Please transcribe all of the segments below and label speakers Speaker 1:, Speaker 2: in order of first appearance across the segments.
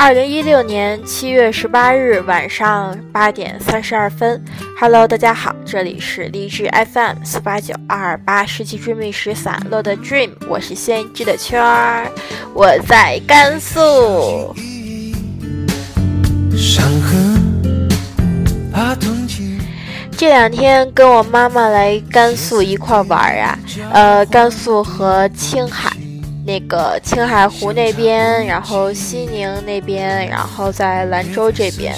Speaker 1: 二零一六年七月十八日晚上八点三十二分，Hello，大家好，这里是励志 FM 四八九二二八世纪追觅时散落的 Dream，我是先知的圈儿，我在甘肃。这两天跟我妈妈来甘肃一块玩啊，呃，甘肃和青海。那个青海湖那边，然后西宁那边，然后在兰州这边，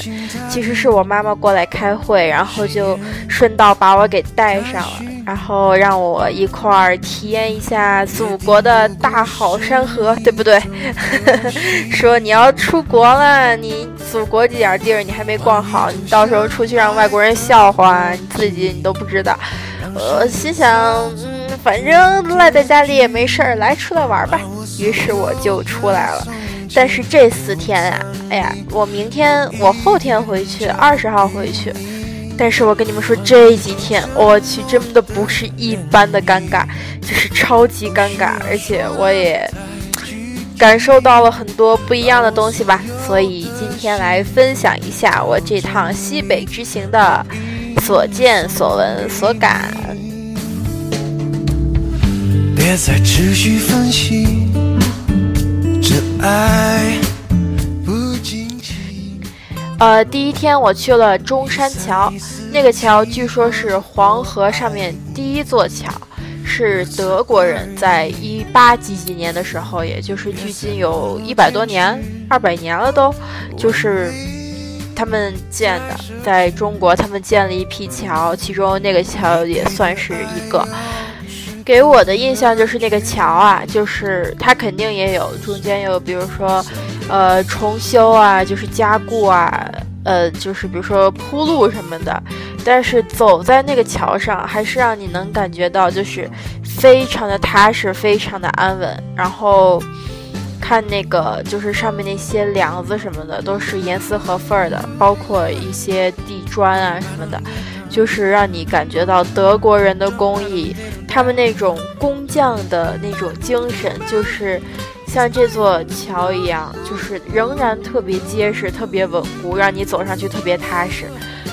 Speaker 1: 其实是我妈妈过来开会，然后就顺道把我给带上了，然后让我一块儿体验一下祖国的大好山河，对不对？说你要出国了，你祖国这点地儿你还没逛好，你到时候出去让外国人笑话，你自己你都不知道。我心想。反正赖在家里也没事儿，来出来玩吧。于是我就出来了。但是这四天啊，哎呀，我明天我后天回去，二十号回去。但是我跟你们说，这几天我去，真的不是一般的尴尬，就是超级尴尬。而且我也感受到了很多不一样的东西吧。所以今天来分享一下我这趟西北之行的所见所闻所感。别再持续分析，这爱不仅仅呃，第一天我去了中山桥，那个桥据说是黄河上面第一座桥，是德国人在一八几几年的时候，也就是距今有一百多年、二百年了都，就是他们建的，在中国他们建了一批桥，其中那个桥也算是一个。给我的印象就是那个桥啊，就是它肯定也有中间有，比如说，呃，重修啊，就是加固啊，呃，就是比如说铺路什么的。但是走在那个桥上，还是让你能感觉到就是非常的踏实，非常的安稳。然后看那个就是上面那些梁子什么的，都是严丝合缝的，包括一些地砖啊什么的。就是让你感觉到德国人的工艺，他们那种工匠的那种精神，就是像这座桥一样，就是仍然特别结实、特别稳固，让你走上去特别踏实。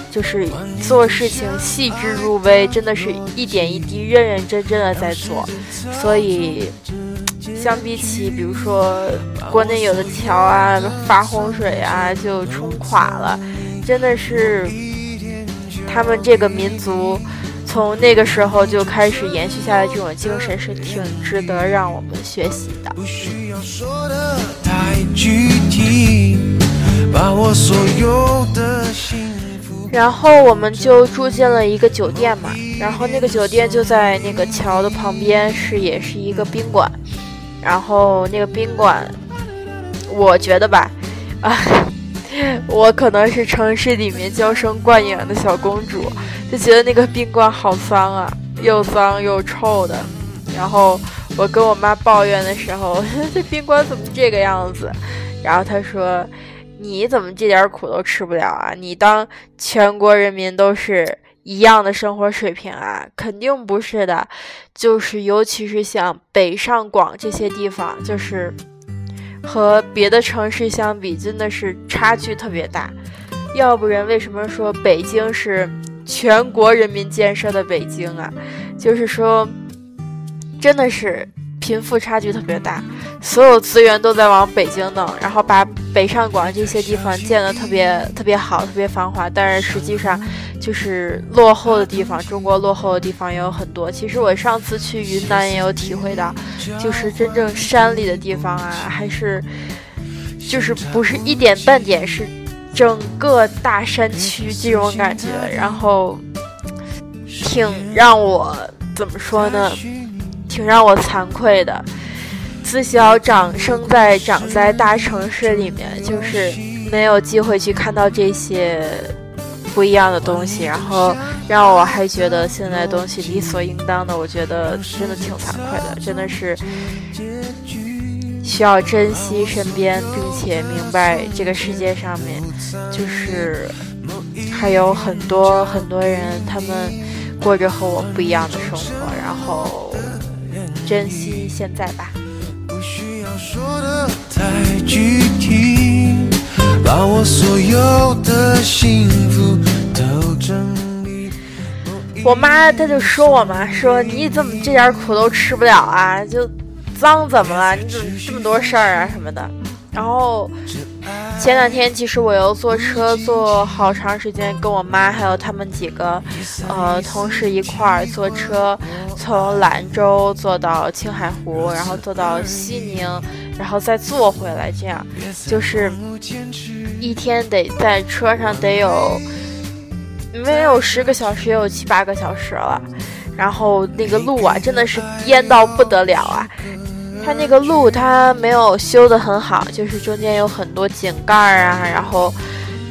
Speaker 1: 就是做事情细致入微，真的是一点一滴、认认真真的在做。所以，相比起比如说国内有的桥啊发洪水啊就冲垮了，真的是。他们这个民族，从那个时候就开始延续下来这种精神，是挺值得让我们学习的。然后我们就住进了一个酒店嘛，然后那个酒店就在那个桥的旁边，是也是一个宾馆。然后那个宾馆，我觉得吧，啊。我可能是城市里面娇生惯养的小公主，就觉得那个宾馆好脏啊，又脏又臭的。然后我跟我妈抱怨的时候，这宾馆怎么这个样子？然后她说：“你怎么这点苦都吃不了啊？你当全国人民都是一样的生活水平啊？肯定不是的，就是尤其是像北上广这些地方，就是。”和别的城市相比，真的是差距特别大。要不然，为什么说北京是全国人民建设的北京啊？就是说，真的是。贫富差距特别大，所有资源都在往北京弄，然后把北上广这些地方建得特别特别好，特别繁华。但是实际上，就是落后的地方，中国落后的地方也有很多。其实我上次去云南也有体会到，就是真正山里的地方啊，还是就是不是一点半点，是整个大山区这种感觉。然后，挺让我怎么说呢？挺让我惭愧的，自小长生在长在大城市里面，就是没有机会去看到这些不一样的东西，然后让我还觉得现在东西理所应当的，我觉得真的挺惭愧的，真的是需要珍惜身边，并且明白这个世界上面就是还有很多很多人，他们过着和我不一样的生活，然后。珍惜现在吧。不需要说的太具体，
Speaker 2: 把我所有的幸福都整理。
Speaker 1: 我妈她就说我嘛，说你怎么这点苦都吃不了啊？就脏怎么了？你怎么这么多事儿啊什么的？然后前两天其实我又坐车坐好长时间，跟我妈还有他们几个呃同事一块儿坐车，从兰州坐到青海湖，然后坐到西宁，然后再坐回来，这样就是一天得在车上得有没有十个小时，也有七八个小时了。然后那个路啊，真的是颠到不得了啊！它那个路它没有修得很好，就是中间有很多井盖啊，然后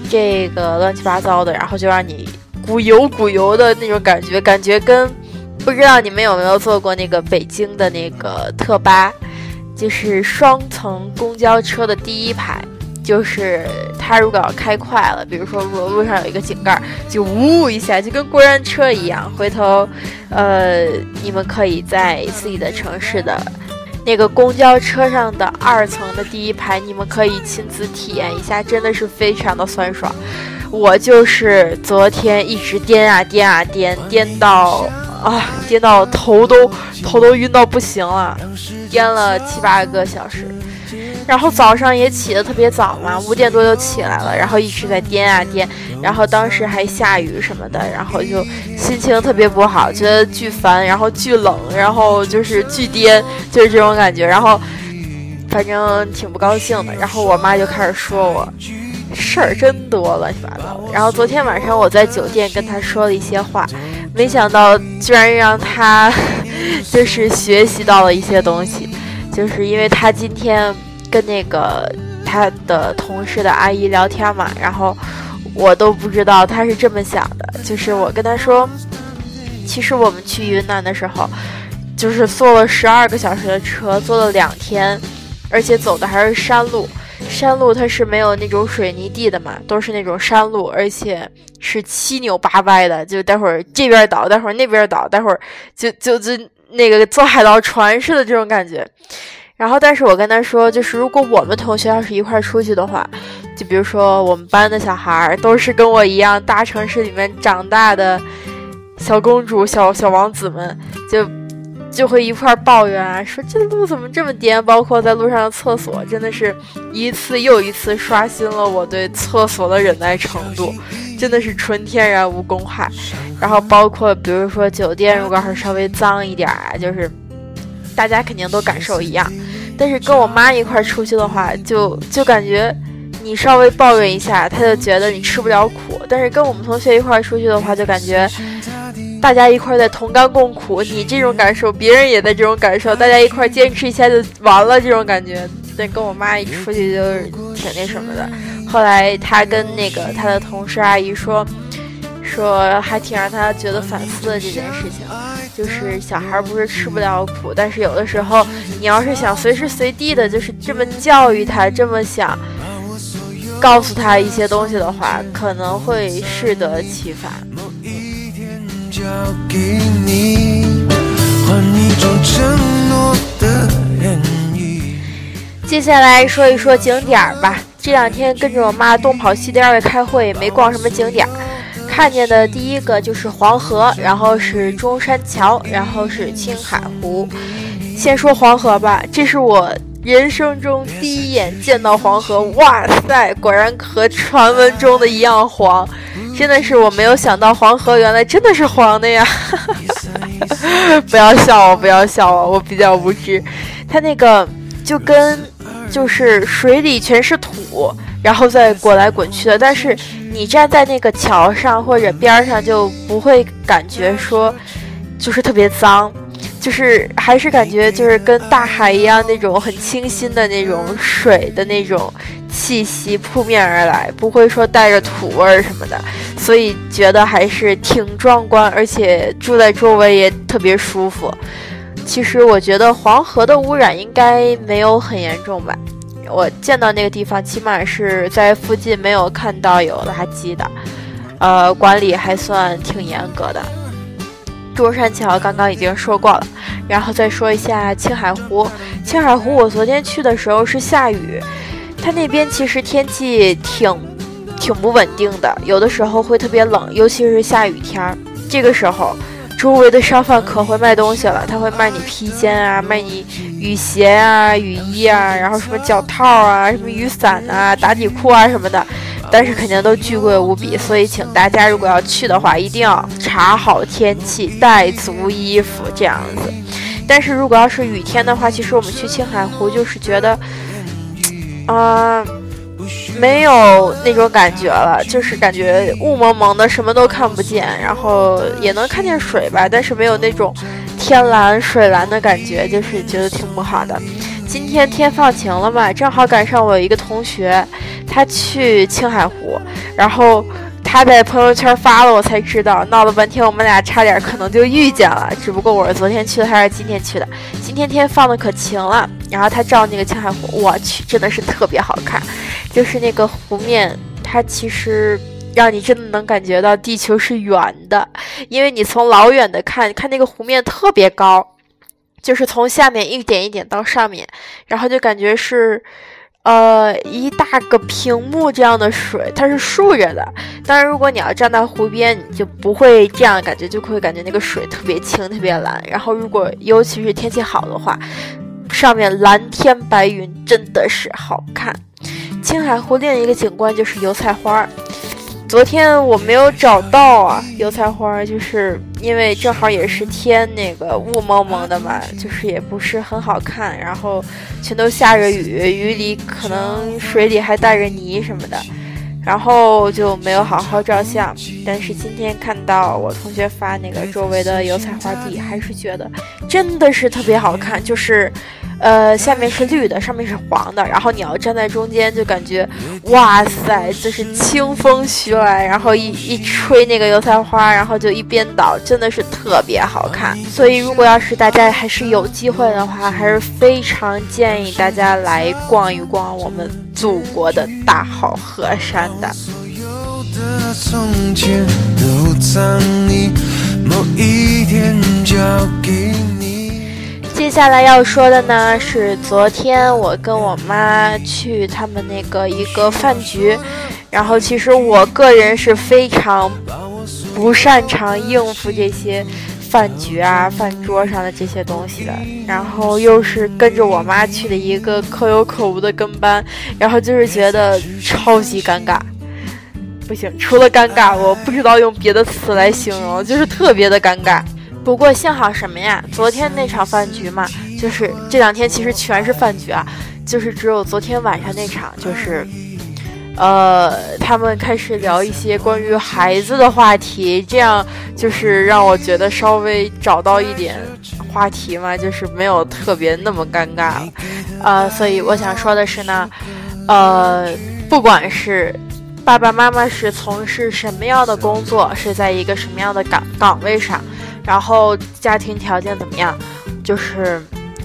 Speaker 1: 这个乱七八糟的，然后就让你鼓油鼓油的那种感觉，感觉跟不知道你们有没有坐过那个北京的那个特巴，就是双层公交车的第一排，就是它如果要开快了，比如说路路上有一个井盖，就呜一下，就跟过山车一样。回头，呃，你们可以在自己的城市的。那个公交车上的二层的第一排，你们可以亲自体验一下，真的是非常的酸爽。我就是昨天一直颠啊颠啊颠，颠到啊颠到头都头都晕到不行了，颠了七八个小时。然后早上也起得特别早嘛，五点多就起来了，然后一直在颠啊颠，然后当时还下雨什么的，然后就心情特别不好，觉得巨烦，然后巨冷，然后就是巨颠，就是这种感觉，然后反正挺不高兴的。然后我妈就开始说我事儿真多，乱七八糟。然后昨天晚上我在酒店跟她说了一些话，没想到居然让她 就是学习到了一些东西，就是因为她今天。跟那个他的同事的阿姨聊天嘛，然后我都不知道他是这么想的。就是我跟他说，其实我们去云南的时候，就是坐了十二个小时的车，坐了两天，而且走的还是山路。山路它是没有那种水泥地的嘛，都是那种山路，而且是七扭八歪的，就待会儿这边倒，待会儿那边倒，待会儿就就就那个坐海盗船似的这种感觉。然后，但是我跟他说，就是如果我们同学要是一块出去的话，就比如说我们班的小孩儿都是跟我一样大城市里面长大的小公主、小小王子们，就就会一块抱怨啊，说这路怎么这么颠？包括在路上的厕所，真的是一次又一次刷新了我对厕所的忍耐程度，真的是纯天然无公害。然后包括比如说酒店，如果要是稍微脏一点啊，就是大家肯定都感受一样。但是跟我妈一块出去的话，就就感觉你稍微抱怨一下，她就觉得你吃不了苦。但是跟我们同学一块出去的话，就感觉大家一块在同甘共苦，你这种感受，别人也在这种感受，大家一块坚持一下就完了，这种感觉。但跟我妈一出去就是挺那什么的。后来她跟那个她的同事阿姨说。说还挺让他觉得反思的这件事情，就是小孩不是吃不了苦，但是有的时候你要是想随时随地的，就是这么教育他，这么想告诉他一些东西的话，可能会适得其反。接下来说一说景点儿吧。这两天跟着我妈东跑西颠的开会，没逛什么景点儿。看见的第一个就是黄河，然后是中山桥，然后是青海湖。先说黄河吧，这是我人生中第一眼见到黄河，哇塞，果然和传闻中的一样黄，真的是我没有想到黄河原来真的是黄的呀！不要笑我，不要笑我，我比较无知。它那个就跟就是水里全是土。然后再滚来滚去的，但是你站在那个桥上或者边上就不会感觉说，就是特别脏，就是还是感觉就是跟大海一样那种很清新的那种水的那种气息扑面而来，不会说带着土味什么的，所以觉得还是挺壮观，而且住在周围也特别舒服。其实我觉得黄河的污染应该没有很严重吧。我见到那个地方，起码是在附近没有看到有垃圾的，呃，管理还算挺严格的。中山桥刚刚已经说过了，然后再说一下青海湖。青海湖我昨天去的时候是下雨，它那边其实天气挺挺不稳定的，有的时候会特别冷，尤其是下雨天儿。这个时候，周围的商贩可会卖东西了，他会卖你披肩啊，卖你雨鞋啊、雨衣啊，然后什么脚套啊、什么雨伞啊、打底裤啊什么的。但是肯定都巨贵无比，所以请大家如果要去的话，一定要查好天气，带足衣服这样子。但是如果要是雨天的话，其实我们去青海湖就是觉得，啊，没有那种感觉了，就是感觉雾蒙蒙的，什么都看不见，然后也能看见水吧，但是没有那种天蓝水蓝的感觉，就是觉得挺不好的。今天天放晴了嘛，正好赶上我有一个同学，他去青海湖，然后他在朋友圈发了，我才知道，闹了半天，我们俩差点可能就遇见了。只不过我是昨天去的，还是今天去的？今天天放的可晴了，然后他照那个青海湖，我去，真的是特别好看，就是那个湖面，它其实让你真的能感觉到地球是圆的，因为你从老远的看，看那个湖面特别高。就是从下面一点一点到上面，然后就感觉是，呃，一大个屏幕这样的水，它是竖着的。当然，如果你要站在湖边，你就不会这样感觉，就会感觉那个水特别清、特别蓝。然后，如果尤其是天气好的话，上面蓝天白云真的是好看。青海湖另一个景观就是油菜花儿。昨天我没有找到啊，油菜花，就是因为正好也是天那个雾蒙蒙的嘛，就是也不是很好看，然后全都下着雨，雨里可能水里还带着泥什么的，然后就没有好好照相。但是今天看到我同学发那个周围的油菜花地，还是觉得真的是特别好看，就是。呃，下面是绿的，上面是黄的，然后你要站在中间，就感觉，哇塞，就是清风徐来，然后一一吹那个油菜花，然后就一边倒，真的是特别好看。所以，如果要是大家还是有机会的话，还是非常建议大家来逛一逛我们祖国的大好河山的。接下来要说的呢是昨天我跟我妈去他们那个一个饭局，然后其实我个人是非常不擅长应付这些饭局啊饭桌上的这些东西的，然后又是跟着我妈去的一个可有可无的跟班，然后就是觉得超级尴尬，不行，除了尴尬，我不知道用别的词来形容，就是特别的尴尬。不过幸好什么呀？昨天那场饭局嘛，就是这两天其实全是饭局啊，就是只有昨天晚上那场，就是，呃，他们开始聊一些关于孩子的话题，这样就是让我觉得稍微找到一点话题嘛，就是没有特别那么尴尬了，呃，所以我想说的是呢，呃，不管是爸爸妈妈是从事什么样的工作，是在一个什么样的岗岗位上。然后家庭条件怎么样？就是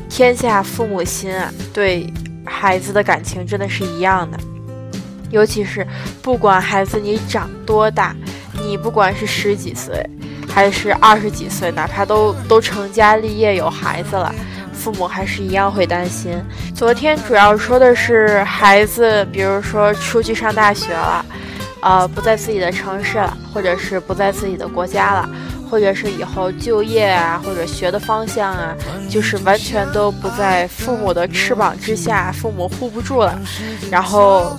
Speaker 1: 天下父母心啊，对孩子的感情真的是一样的。尤其是不管孩子你长多大，你不管是十几岁还是二十几岁，哪怕都都成家立业有孩子了，父母还是一样会担心。昨天主要说的是孩子，比如说出去上大学了，呃，不在自己的城市了，或者是不在自己的国家了。或者是以后就业啊，或者学的方向啊，就是完全都不在父母的翅膀之下，父母护不住了。然后，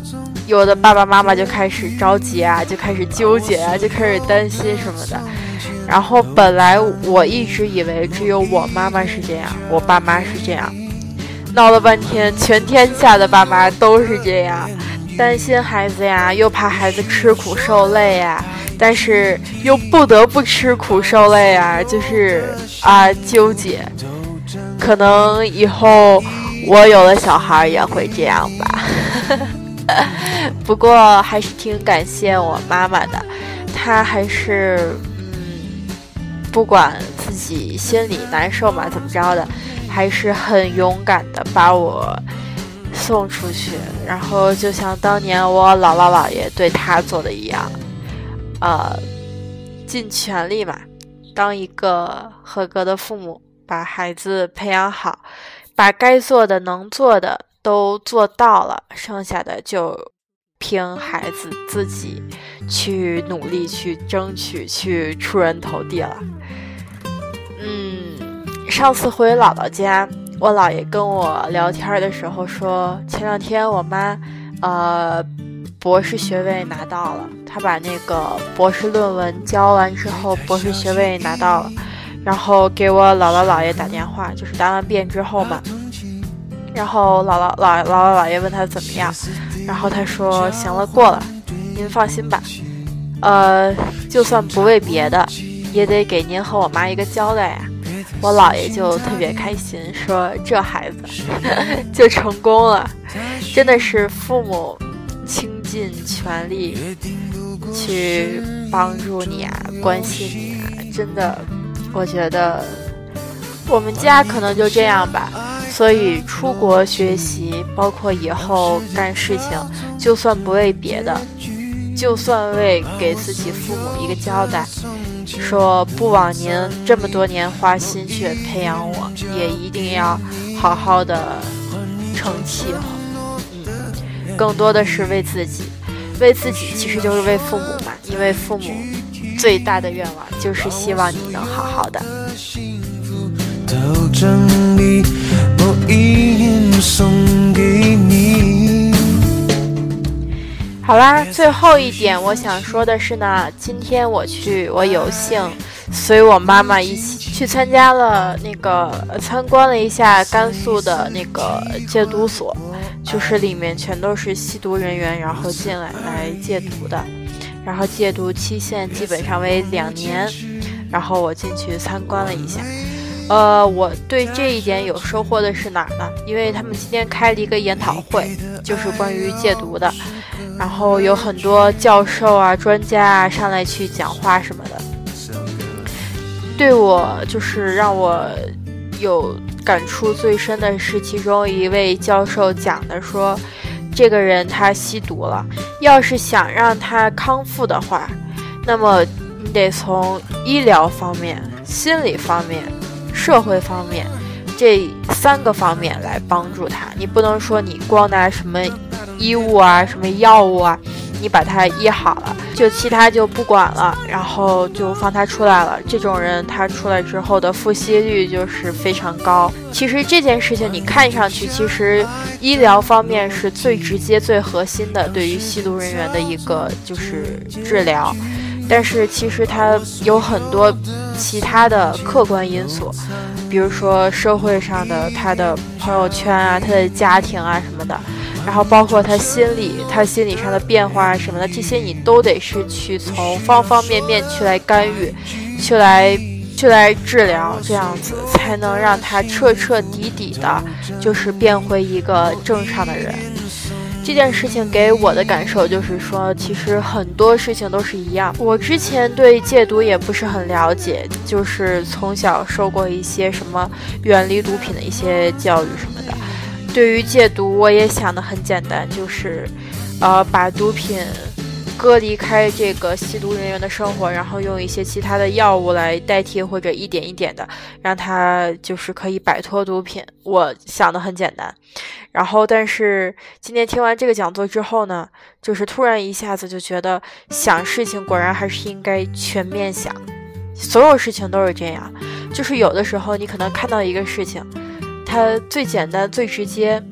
Speaker 1: 有的爸爸妈妈就开始着急啊，就开始纠结啊，就开始担心什么的。然后本来我一直以为只有我妈妈是这样，我爸妈是这样，闹了半天，全天下的爸妈都是这样，担心孩子呀，又怕孩子吃苦受累呀。但是又不得不吃苦受累啊，就是啊纠结。可能以后我有了小孩也会这样吧。不过还是挺感谢我妈妈的，她还是嗯，不管自己心里难受嘛，怎么着的，还是很勇敢的把我送出去。然后就像当年我姥姥姥爷对她做的一样。呃，尽全力嘛，当一个合格的父母，把孩子培养好，把该做的、能做的都做到了，剩下的就凭孩子自己去努力、去争取、去出人头地了。嗯，上次回姥姥家，我姥爷跟我聊天的时候说，前两天我妈，呃，博士学位拿到了，他把那个博士论文交完之后，博士学位拿到了，然后给我姥姥姥爷打电话，就是答完辩之后嘛，然后姥姥姥姥姥姥爷问他怎么样，然后他说行了，过了，您放心吧，呃，就算不为别的。也得给您和我妈一个交代呀！我姥爷就特别开心，说这孩子 就成功了，真的是父母亲尽全力去帮助你啊，关心你啊，真的，我觉得我们家可能就这样吧。所以出国学习，包括以后干事情，就算不为别的，就算为给自己父母一个交代。说不枉您这么多年花心血培养我，也一定要好好的成器候。嗯，更多的是为自己，为自己其实就是为父母嘛，因为父母最大的愿望就是希望你能好好的。好啦，最后一点我想说的是呢，今天我去，我有幸随我妈妈一起去参加了那个参观了一下甘肃的那个戒毒所，就是里面全都是吸毒人员，然后进来来戒毒的，然后戒毒期限基本上为两年，然后我进去参观了一下，呃，我对这一点有收获的是哪儿呢？因为他们今天开了一个研讨会，就是关于戒毒的。然后有很多教授啊、专家啊上来去讲话什么的，对我就是让我有感触最深的是，其中一位教授讲的说，这个人他吸毒了，要是想让他康复的话，那么你得从医疗方面、心理方面、社会方面这三个方面来帮助他，你不能说你光拿什么。衣物啊，什么药物啊，你把他医好了，就其他就不管了，然后就放他出来了。这种人他出来之后的复吸率就是非常高。其实这件事情你看上去，其实医疗方面是最直接、最核心的，对于吸毒人员的一个就是治疗。但是其实它有很多其他的客观因素，比如说社会上的他的朋友圈啊，他的家庭啊什么的。然后包括他心理，他心理上的变化什么的，这些你都得是去从方方面面去来干预，去来去来治疗，这样子才能让他彻彻底底的，就是变回一个正常的人。这件事情给我的感受就是说，其实很多事情都是一样。我之前对戒毒也不是很了解，就是从小受过一些什么远离毒品的一些教育什么的。对于戒毒，我也想的很简单，就是，呃，把毒品隔离开这个吸毒人员的生活，然后用一些其他的药物来代替，或者一点一点的让他就是可以摆脱毒品。我想的很简单，然后但是今天听完这个讲座之后呢，就是突然一下子就觉得想事情果然还是应该全面想，所有事情都是这样，就是有的时候你可能看到一个事情。它最简单、最直接、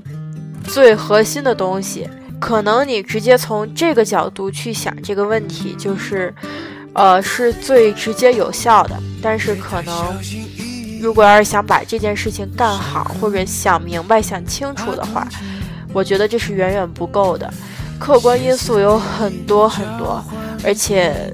Speaker 1: 最核心的东西，可能你直接从这个角度去想这个问题，就是，呃，是最直接有效的。但是可能，如果要是想把这件事情干好，或者想明白、想清楚的话，我觉得这是远远不够的。客观因素有很多很多，而且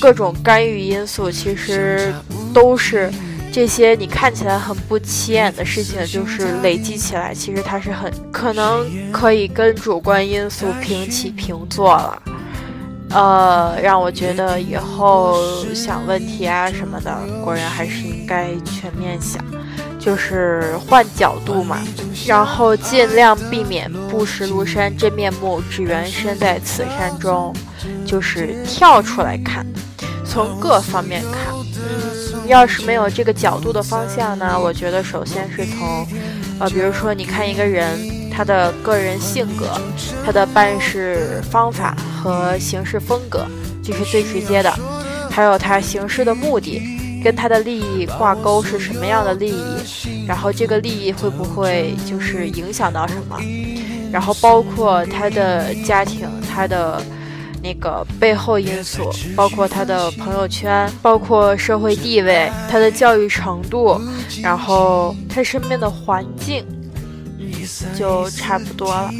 Speaker 1: 各种干预因素其实都是。这些你看起来很不起眼的事情，就是累积起来，其实它是很可能可以跟主观因素平起平坐了。呃，让我觉得以后想问题啊什么的，果然还是应该全面想，就是换角度嘛，然后尽量避免不识庐山真面目，只缘身在此山中，就是跳出来看，从各方面看。要是没有这个角度的方向呢？我觉得首先是从，呃，比如说你看一个人，他的个人性格、他的办事方法和行事风格，这是最直接的。还有他行事的目的，跟他的利益挂钩是什么样的利益，然后这个利益会不会就是影响到什么？然后包括他的家庭，他的。那个背后因素，包括他的朋友圈，包括社会地位，他的教育程度，然后他身边的环境，嗯就差不多了。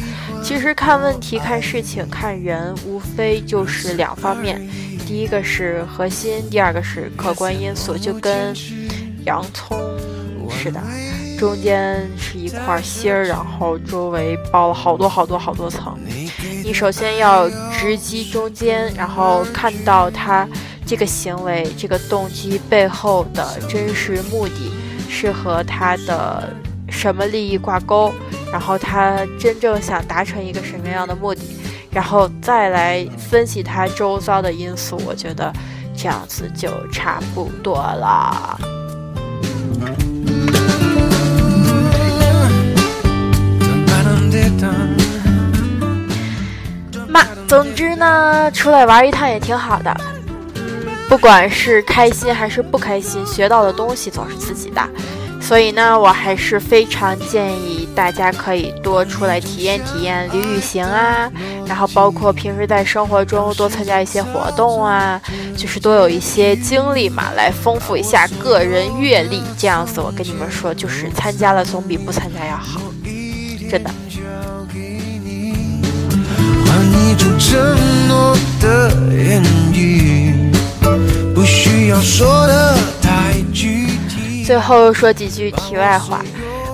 Speaker 1: 其实看问题、看事情、看人，无非就是两方面，第一个是核心，第二个是客观因素，就跟洋葱似的。中间是一块芯儿，然后周围包了好多好多好多层。你首先要直击中间，然后看到他这个行为、这个动机背后的真实目的是和他的什么利益挂钩，然后他真正想达成一个什么样的目的，然后再来分析他周遭的因素。我觉得这样子就差不多了。总之呢，出来玩一趟也挺好的。不管是开心还是不开心，学到的东西总是自己的。所以呢，我还是非常建议大家可以多出来体验体验旅旅行啊，然后包括平时在生活中多参加一些活动啊，就是多有一些经历嘛，来丰富一下个人阅历。这样子，我跟你们说，就是参加了总比不参加要好，真的。最后说几句题外话，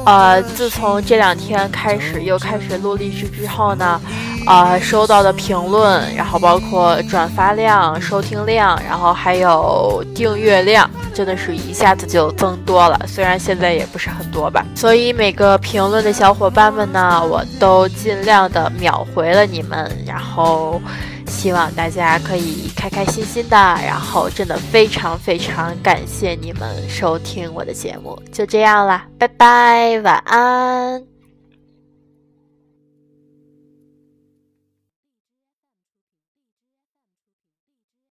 Speaker 1: 呃，自从这两天开始又开始录励志之后呢，呃，收到的评论，然后包括转发量、收听量，然后还有订阅量，真的是一下子就增多了。虽然现在也不是很多吧，所以每个评论的小伙伴们呢，我都尽量的秒回了你们，然后。希望大家可以开开心心的，然后真的非常非常感谢你们收听我的节目，就这样啦，拜拜，晚安。